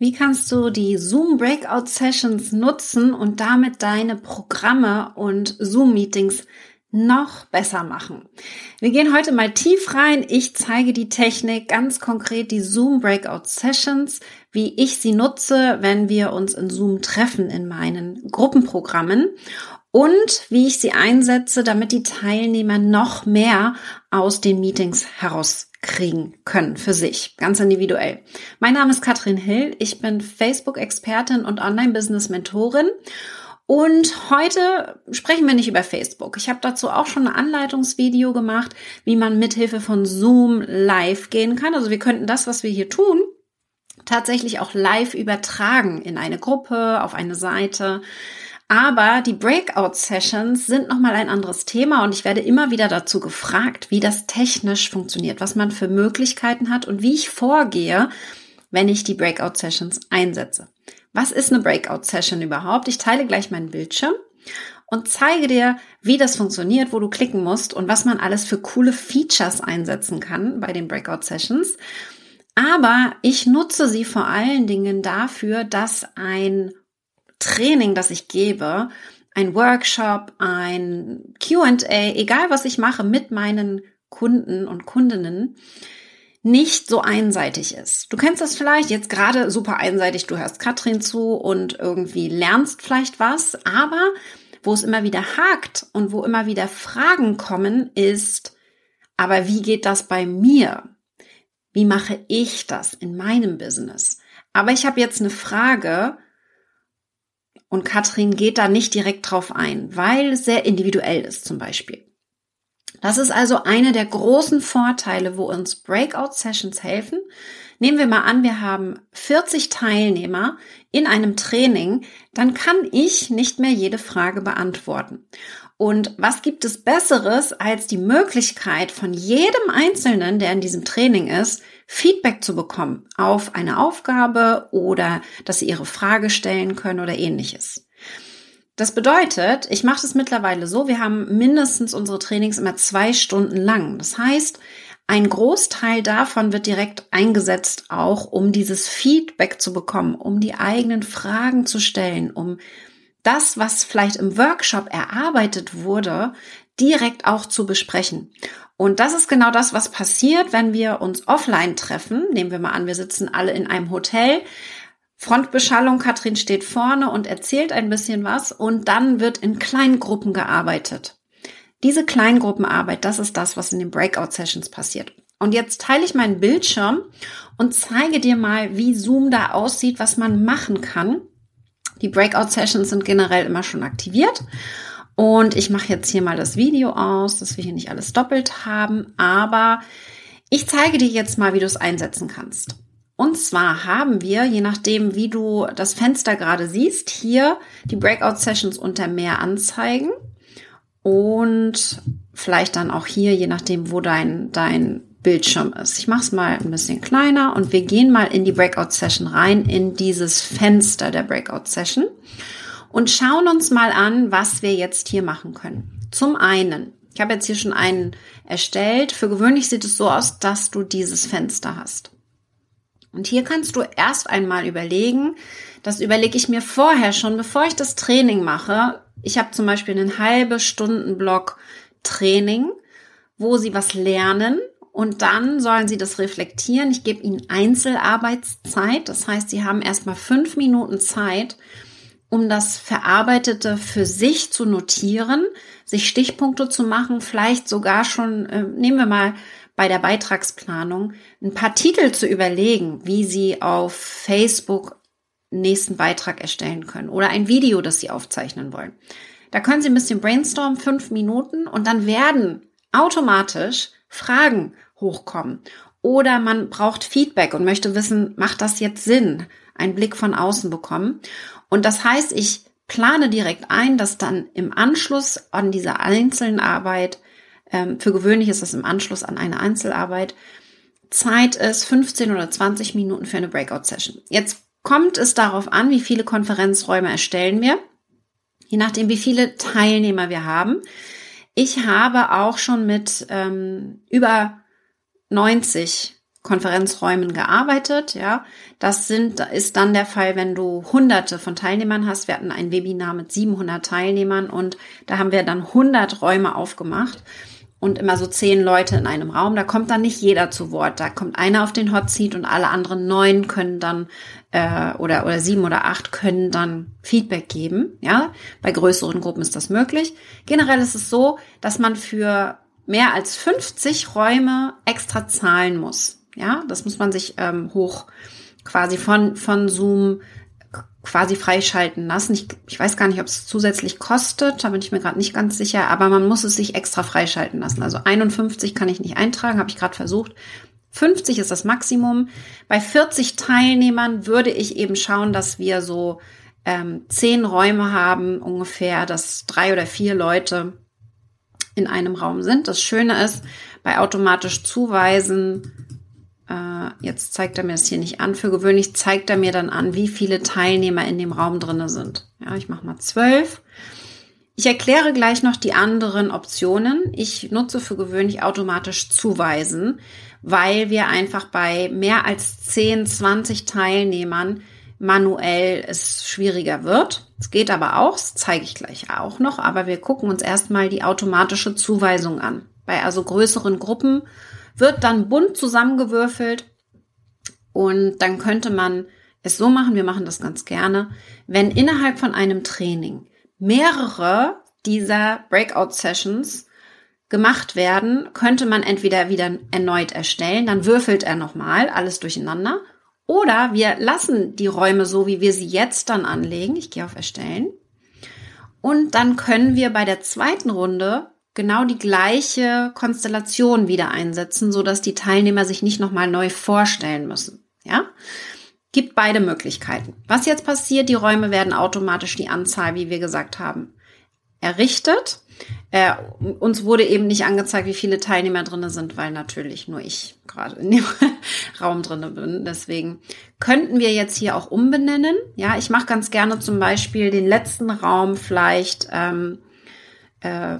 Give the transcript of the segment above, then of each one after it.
Wie kannst du die Zoom Breakout Sessions nutzen und damit deine Programme und Zoom Meetings noch besser machen? Wir gehen heute mal tief rein. Ich zeige die Technik, ganz konkret die Zoom Breakout Sessions, wie ich sie nutze, wenn wir uns in Zoom treffen in meinen Gruppenprogrammen und wie ich sie einsetze, damit die Teilnehmer noch mehr aus den Meetings heraus kriegen können für sich, ganz individuell. Mein Name ist Katrin Hill, ich bin Facebook-Expertin und Online-Business-Mentorin. Und heute sprechen wir nicht über Facebook. Ich habe dazu auch schon ein Anleitungsvideo gemacht, wie man mithilfe von Zoom live gehen kann. Also wir könnten das, was wir hier tun, tatsächlich auch live übertragen in eine Gruppe, auf eine Seite. Aber die Breakout-Sessions sind nochmal ein anderes Thema und ich werde immer wieder dazu gefragt, wie das technisch funktioniert, was man für Möglichkeiten hat und wie ich vorgehe, wenn ich die Breakout-Sessions einsetze. Was ist eine Breakout-Session überhaupt? Ich teile gleich meinen Bildschirm und zeige dir, wie das funktioniert, wo du klicken musst und was man alles für coole Features einsetzen kann bei den Breakout-Sessions. Aber ich nutze sie vor allen Dingen dafür, dass ein Training, das ich gebe, ein Workshop, ein QA, egal was ich mache mit meinen Kunden und Kundinnen, nicht so einseitig ist. Du kennst das vielleicht jetzt gerade super einseitig, du hörst Katrin zu und irgendwie lernst vielleicht was, aber wo es immer wieder hakt und wo immer wieder Fragen kommen, ist, aber wie geht das bei mir? Wie mache ich das in meinem Business? Aber ich habe jetzt eine Frage, und Katrin geht da nicht direkt drauf ein, weil es sehr individuell ist zum Beispiel. Das ist also einer der großen Vorteile, wo uns Breakout-Sessions helfen. Nehmen wir mal an, wir haben 40 Teilnehmer in einem Training, dann kann ich nicht mehr jede Frage beantworten. Und was gibt es Besseres als die Möglichkeit von jedem Einzelnen, der in diesem Training ist, Feedback zu bekommen auf eine Aufgabe oder dass sie ihre Frage stellen können oder ähnliches. Das bedeutet, ich mache das mittlerweile so, wir haben mindestens unsere Trainings immer zwei Stunden lang. Das heißt, ein Großteil davon wird direkt eingesetzt, auch um dieses Feedback zu bekommen, um die eigenen Fragen zu stellen, um das, was vielleicht im Workshop erarbeitet wurde, direkt auch zu besprechen. Und das ist genau das, was passiert, wenn wir uns offline treffen. Nehmen wir mal an, wir sitzen alle in einem Hotel. Frontbeschallung, Katrin steht vorne und erzählt ein bisschen was und dann wird in Kleingruppen gearbeitet. Diese Kleingruppenarbeit, das ist das, was in den Breakout-Sessions passiert. Und jetzt teile ich meinen Bildschirm und zeige dir mal, wie Zoom da aussieht, was man machen kann. Die Breakout-Sessions sind generell immer schon aktiviert. Und ich mache jetzt hier mal das Video aus, dass wir hier nicht alles doppelt haben. Aber ich zeige dir jetzt mal, wie du es einsetzen kannst. Und zwar haben wir, je nachdem, wie du das Fenster gerade siehst, hier die Breakout-Sessions unter mehr anzeigen. Und vielleicht dann auch hier, je nachdem, wo dein, dein Bildschirm ist. Ich mache es mal ein bisschen kleiner und wir gehen mal in die Breakout-Session rein, in dieses Fenster der Breakout-Session und schauen uns mal an, was wir jetzt hier machen können. Zum einen, ich habe jetzt hier schon einen erstellt. Für gewöhnlich sieht es so aus, dass du dieses Fenster hast. Und hier kannst du erst einmal überlegen, das überlege ich mir vorher schon, bevor ich das Training mache. Ich habe zum Beispiel einen halbe Stunden Block Training, wo sie was lernen und dann sollen sie das reflektieren. Ich gebe ihnen Einzelarbeitszeit. Das heißt, sie haben erstmal fünf Minuten Zeit, um das Verarbeitete für sich zu notieren, sich Stichpunkte zu machen, vielleicht sogar schon, äh, nehmen wir mal bei der Beitragsplanung, ein paar Titel zu überlegen, wie sie auf Facebook nächsten Beitrag erstellen können oder ein Video, das sie aufzeichnen wollen. Da können Sie ein bisschen brainstormen, fünf Minuten, und dann werden automatisch Fragen hochkommen. Oder man braucht Feedback und möchte wissen, macht das jetzt Sinn? Einen Blick von außen bekommen. Und das heißt, ich plane direkt ein, dass dann im Anschluss an dieser einzelnen Arbeit, für gewöhnlich ist das im Anschluss an eine Einzelarbeit, Zeit ist 15 oder 20 Minuten für eine Breakout-Session. Jetzt kommt es darauf an, wie viele Konferenzräume erstellen wir, je nachdem, wie viele Teilnehmer wir haben. Ich habe auch schon mit ähm, über 90 Konferenzräumen gearbeitet, ja. Das sind, ist dann der Fall, wenn du hunderte von Teilnehmern hast. Wir hatten ein Webinar mit 700 Teilnehmern und da haben wir dann 100 Räume aufgemacht und immer so zehn Leute in einem Raum. Da kommt dann nicht jeder zu Wort. Da kommt einer auf den Hot Seat und alle anderen neun können dann äh, oder oder sieben oder acht können dann Feedback geben. Ja, bei größeren Gruppen ist das möglich. Generell ist es so, dass man für mehr als 50 Räume extra zahlen muss. Ja, das muss man sich ähm, hoch quasi von von Zoom quasi freischalten lassen. Ich, ich weiß gar nicht, ob es zusätzlich kostet, da bin ich mir gerade nicht ganz sicher, aber man muss es sich extra freischalten lassen. Also 51 kann ich nicht eintragen, habe ich gerade versucht. 50 ist das Maximum. Bei 40 Teilnehmern würde ich eben schauen, dass wir so ähm, zehn Räume haben, ungefähr, dass drei oder vier Leute in einem Raum sind. Das Schöne ist, bei automatisch zuweisen äh, jetzt zeigt er mir das hier nicht an. Für gewöhnlich zeigt er mir dann an, wie viele Teilnehmer in dem Raum drinne sind. Ja, ich mache mal zwölf. Ich erkläre gleich noch die anderen Optionen. Ich nutze für gewöhnlich automatisch zuweisen, weil wir einfach bei mehr als 10, 20 Teilnehmern manuell es schwieriger wird. Es geht aber auch, das zeige ich gleich auch noch, aber wir gucken uns erstmal die automatische Zuweisung an. Bei also größeren Gruppen wird dann bunt zusammengewürfelt und dann könnte man es so machen, wir machen das ganz gerne, wenn innerhalb von einem Training mehrere dieser Breakout-Sessions gemacht werden, könnte man entweder wieder erneut erstellen, dann würfelt er nochmal alles durcheinander, oder wir lassen die Räume so, wie wir sie jetzt dann anlegen. Ich gehe auf Erstellen. Und dann können wir bei der zweiten Runde genau die gleiche Konstellation wieder einsetzen, so dass die Teilnehmer sich nicht nochmal neu vorstellen müssen. Ja? Gibt beide Möglichkeiten. Was jetzt passiert, die Räume werden automatisch die Anzahl, wie wir gesagt haben, errichtet. Äh, uns wurde eben nicht angezeigt, wie viele Teilnehmer drinne sind, weil natürlich nur ich gerade in dem Raum drinne bin. Deswegen könnten wir jetzt hier auch umbenennen. Ja, ich mache ganz gerne zum Beispiel den letzten Raum vielleicht ähm, äh,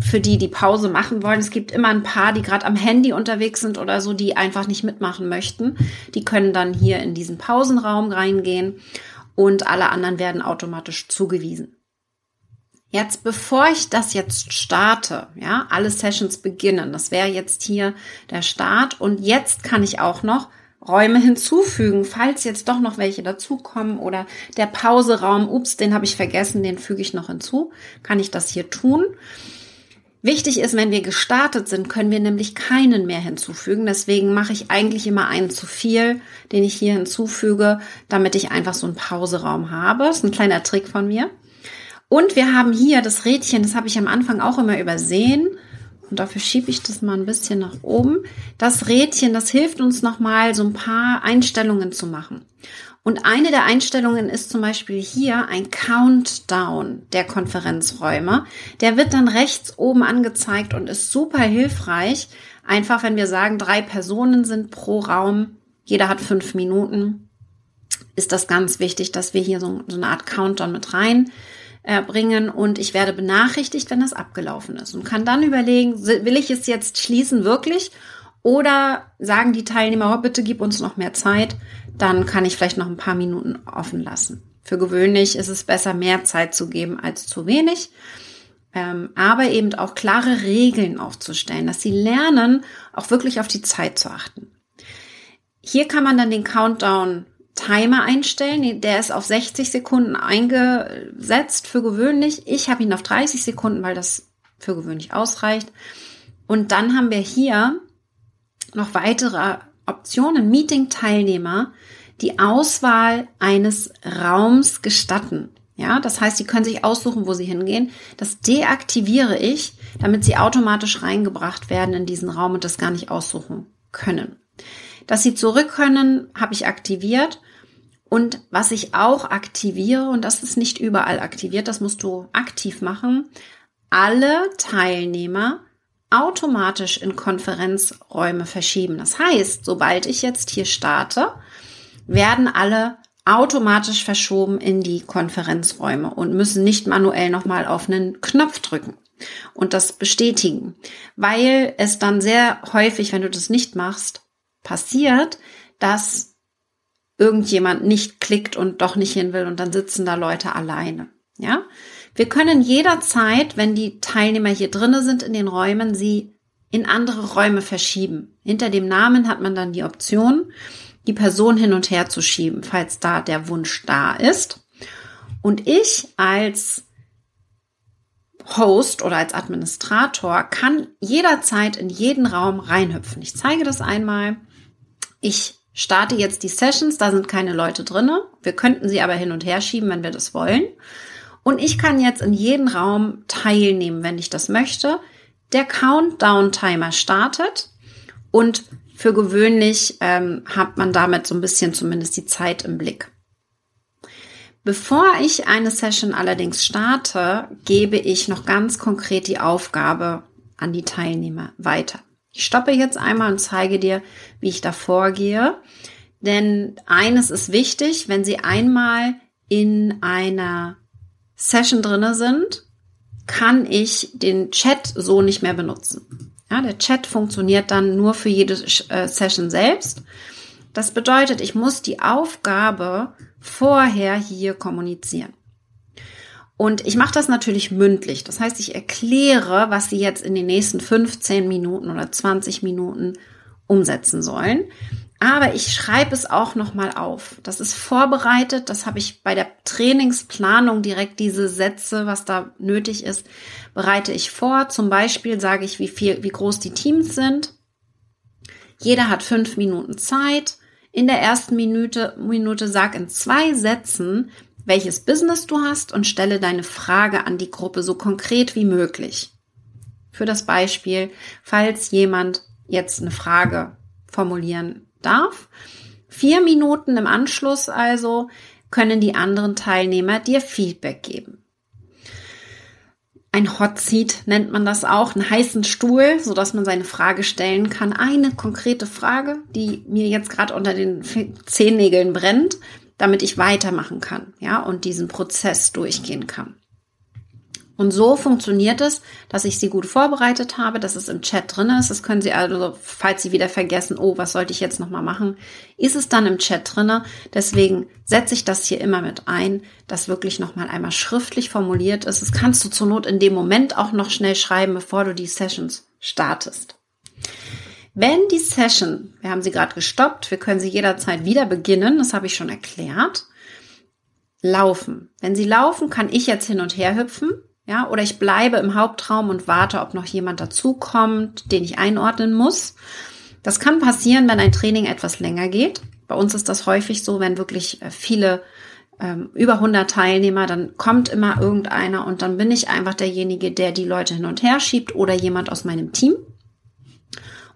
für die, die Pause machen wollen. Es gibt immer ein paar, die gerade am Handy unterwegs sind oder so, die einfach nicht mitmachen möchten. Die können dann hier in diesen Pausenraum reingehen und alle anderen werden automatisch zugewiesen. Jetzt, bevor ich das jetzt starte, ja, alle Sessions beginnen, das wäre jetzt hier der Start und jetzt kann ich auch noch Räume hinzufügen, falls jetzt doch noch welche dazukommen oder der Pauseraum, ups, den habe ich vergessen, den füge ich noch hinzu, kann ich das hier tun. Wichtig ist, wenn wir gestartet sind, können wir nämlich keinen mehr hinzufügen. Deswegen mache ich eigentlich immer einen zu viel, den ich hier hinzufüge, damit ich einfach so einen Pauseraum habe. Das ist ein kleiner Trick von mir. Und wir haben hier das Rädchen, das habe ich am Anfang auch immer übersehen. Und dafür schiebe ich das mal ein bisschen nach oben. Das Rädchen, das hilft uns nochmal so ein paar Einstellungen zu machen. Und eine der Einstellungen ist zum Beispiel hier ein Countdown der Konferenzräume. Der wird dann rechts oben angezeigt und ist super hilfreich. Einfach, wenn wir sagen, drei Personen sind pro Raum, jeder hat fünf Minuten, ist das ganz wichtig, dass wir hier so, so eine Art Countdown mit rein bringen und ich werde benachrichtigt, wenn das abgelaufen ist und kann dann überlegen, will ich es jetzt schließen wirklich oder sagen die Teilnehmer, oh, bitte gib uns noch mehr Zeit, dann kann ich vielleicht noch ein paar Minuten offen lassen. Für gewöhnlich ist es besser, mehr Zeit zu geben als zu wenig, ähm, aber eben auch klare Regeln aufzustellen, dass sie lernen, auch wirklich auf die Zeit zu achten. Hier kann man dann den Countdown Timer einstellen. Der ist auf 60 Sekunden eingesetzt für gewöhnlich. Ich habe ihn auf 30 Sekunden, weil das für gewöhnlich ausreicht. Und dann haben wir hier noch weitere Optionen. Meeting-Teilnehmer, die Auswahl eines Raums gestatten. Ja, das heißt, sie können sich aussuchen, wo sie hingehen. Das deaktiviere ich, damit sie automatisch reingebracht werden in diesen Raum und das gar nicht aussuchen können. Dass sie zurück können, habe ich aktiviert. Und was ich auch aktiviere, und das ist nicht überall aktiviert, das musst du aktiv machen, alle Teilnehmer automatisch in Konferenzräume verschieben. Das heißt, sobald ich jetzt hier starte, werden alle automatisch verschoben in die Konferenzräume und müssen nicht manuell nochmal auf einen Knopf drücken und das bestätigen, weil es dann sehr häufig, wenn du das nicht machst, passiert, dass irgendjemand nicht klickt und doch nicht hin will und dann sitzen da Leute alleine. Ja? Wir können jederzeit, wenn die Teilnehmer hier drinnen sind in den Räumen, sie in andere Räume verschieben. Hinter dem Namen hat man dann die Option, die Person hin und her zu schieben, falls da der Wunsch da ist. Und ich als Host oder als Administrator kann jederzeit in jeden Raum reinhüpfen. Ich zeige das einmal. Ich starte jetzt die Sessions, da sind keine Leute drinne. Wir könnten sie aber hin und her schieben, wenn wir das wollen. Und ich kann jetzt in jeden Raum teilnehmen, wenn ich das möchte. Der Countdown-Timer startet und für gewöhnlich ähm, hat man damit so ein bisschen zumindest die Zeit im Blick. Bevor ich eine Session allerdings starte, gebe ich noch ganz konkret die Aufgabe an die Teilnehmer weiter. Ich stoppe jetzt einmal und zeige dir, wie ich da vorgehe. Denn eines ist wichtig, wenn Sie einmal in einer Session drinne sind, kann ich den Chat so nicht mehr benutzen. Ja, der Chat funktioniert dann nur für jede äh, Session selbst. Das bedeutet, ich muss die Aufgabe vorher hier kommunizieren. Und ich mache das natürlich mündlich. Das heißt, ich erkläre, was Sie jetzt in den nächsten 15 Minuten oder 20 Minuten umsetzen sollen. Aber ich schreibe es auch nochmal auf. Das ist vorbereitet. Das habe ich bei der Trainingsplanung direkt diese Sätze, was da nötig ist, bereite ich vor. Zum Beispiel sage ich, wie viel, wie groß die Teams sind. Jeder hat fünf Minuten Zeit in der ersten Minute, Minute sag in zwei Sätzen, welches Business du hast und stelle deine Frage an die Gruppe so konkret wie möglich. Für das Beispiel, falls jemand jetzt eine Frage formulieren darf. Vier Minuten im Anschluss also können die anderen Teilnehmer dir Feedback geben ein Hot Seat nennt man das auch, einen heißen Stuhl, so dass man seine Frage stellen kann. Eine konkrete Frage, die mir jetzt gerade unter den Zehennägeln brennt, damit ich weitermachen kann, ja, und diesen Prozess durchgehen kann. Und so funktioniert es, dass ich sie gut vorbereitet habe, dass es im Chat drin ist. Das können Sie also, falls Sie wieder vergessen, oh, was sollte ich jetzt nochmal machen, ist es dann im Chat drin. Deswegen setze ich das hier immer mit ein, dass wirklich nochmal einmal schriftlich formuliert ist. Das kannst du zur Not in dem Moment auch noch schnell schreiben, bevor du die Sessions startest. Wenn die Session, wir haben sie gerade gestoppt, wir können sie jederzeit wieder beginnen, das habe ich schon erklärt, laufen. Wenn sie laufen, kann ich jetzt hin und her hüpfen ja, oder ich bleibe im Hauptraum und warte, ob noch jemand dazukommt, den ich einordnen muss. Das kann passieren, wenn ein Training etwas länger geht. Bei uns ist das häufig so, wenn wirklich äh, viele ähm, über 100 Teilnehmer, dann kommt immer irgendeiner und dann bin ich einfach derjenige, der die Leute hin und her schiebt oder jemand aus meinem Team.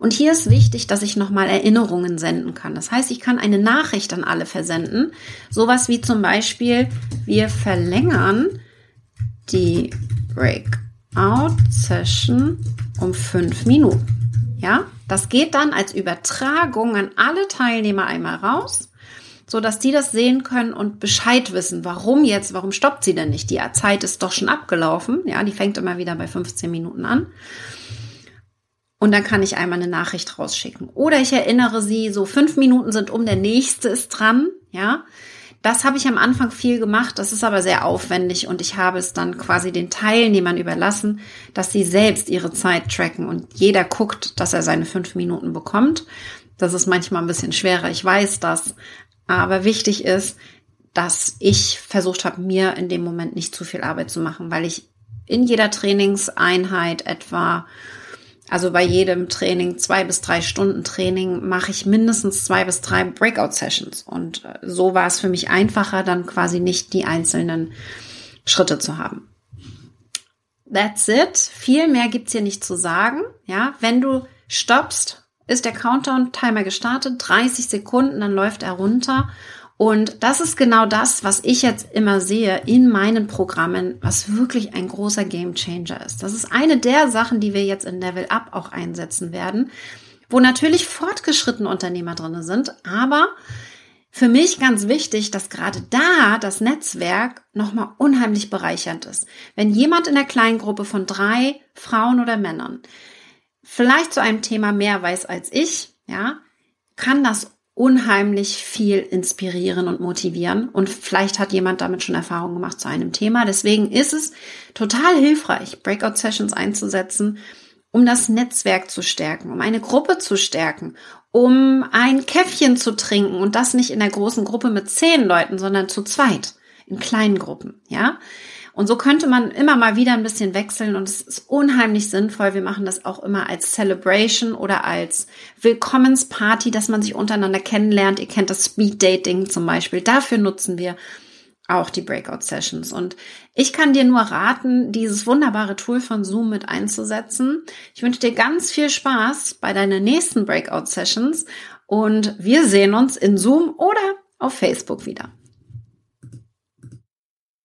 Und hier ist wichtig, dass ich nochmal Erinnerungen senden kann. Das heißt, ich kann eine Nachricht an alle versenden. Sowas wie zum Beispiel, wir verlängern die Breakout-Session um fünf Minuten. Ja, das geht dann als Übertragung an alle Teilnehmer einmal raus, so dass die das sehen können und Bescheid wissen, warum jetzt, warum stoppt sie denn nicht? Die Zeit ist doch schon abgelaufen. Ja, die fängt immer wieder bei 15 Minuten an. Und dann kann ich einmal eine Nachricht rausschicken. Oder ich erinnere sie, so fünf Minuten sind um, der nächste ist dran. Ja, das habe ich am Anfang viel gemacht, das ist aber sehr aufwendig und ich habe es dann quasi den Teilnehmern überlassen, dass sie selbst ihre Zeit tracken und jeder guckt, dass er seine fünf Minuten bekommt. Das ist manchmal ein bisschen schwerer, ich weiß das, aber wichtig ist, dass ich versucht habe, mir in dem Moment nicht zu viel Arbeit zu machen, weil ich in jeder Trainingseinheit etwa also bei jedem Training, zwei bis drei Stunden Training, mache ich mindestens zwei bis drei Breakout-Sessions. Und äh, so war es für mich einfacher, dann quasi nicht die einzelnen Schritte zu haben. That's it. Viel mehr gibt's hier nicht zu sagen. Ja, wenn du stoppst, ist der Countdown-Timer gestartet, 30 Sekunden, dann läuft er runter und das ist genau das, was ich jetzt immer sehe in meinen Programmen, was wirklich ein großer Game Changer ist. Das ist eine der Sachen, die wir jetzt in Level Up auch einsetzen werden, wo natürlich fortgeschrittene Unternehmer drin sind, aber für mich ganz wichtig, dass gerade da das Netzwerk nochmal unheimlich bereichernd ist. Wenn jemand in der kleinen Gruppe von drei Frauen oder Männern vielleicht zu einem Thema mehr weiß als ich, ja, kann das unheimlich viel inspirieren und motivieren. Und vielleicht hat jemand damit schon Erfahrung gemacht zu einem Thema. Deswegen ist es total hilfreich, Breakout-Sessions einzusetzen, um das Netzwerk zu stärken, um eine Gruppe zu stärken, um ein Käffchen zu trinken und das nicht in der großen Gruppe mit zehn Leuten, sondern zu zweit, in kleinen Gruppen, ja. Und so könnte man immer mal wieder ein bisschen wechseln und es ist unheimlich sinnvoll. Wir machen das auch immer als Celebration oder als Willkommensparty, dass man sich untereinander kennenlernt. Ihr kennt das Speed Dating zum Beispiel. Dafür nutzen wir auch die Breakout Sessions. Und ich kann dir nur raten, dieses wunderbare Tool von Zoom mit einzusetzen. Ich wünsche dir ganz viel Spaß bei deinen nächsten Breakout Sessions und wir sehen uns in Zoom oder auf Facebook wieder.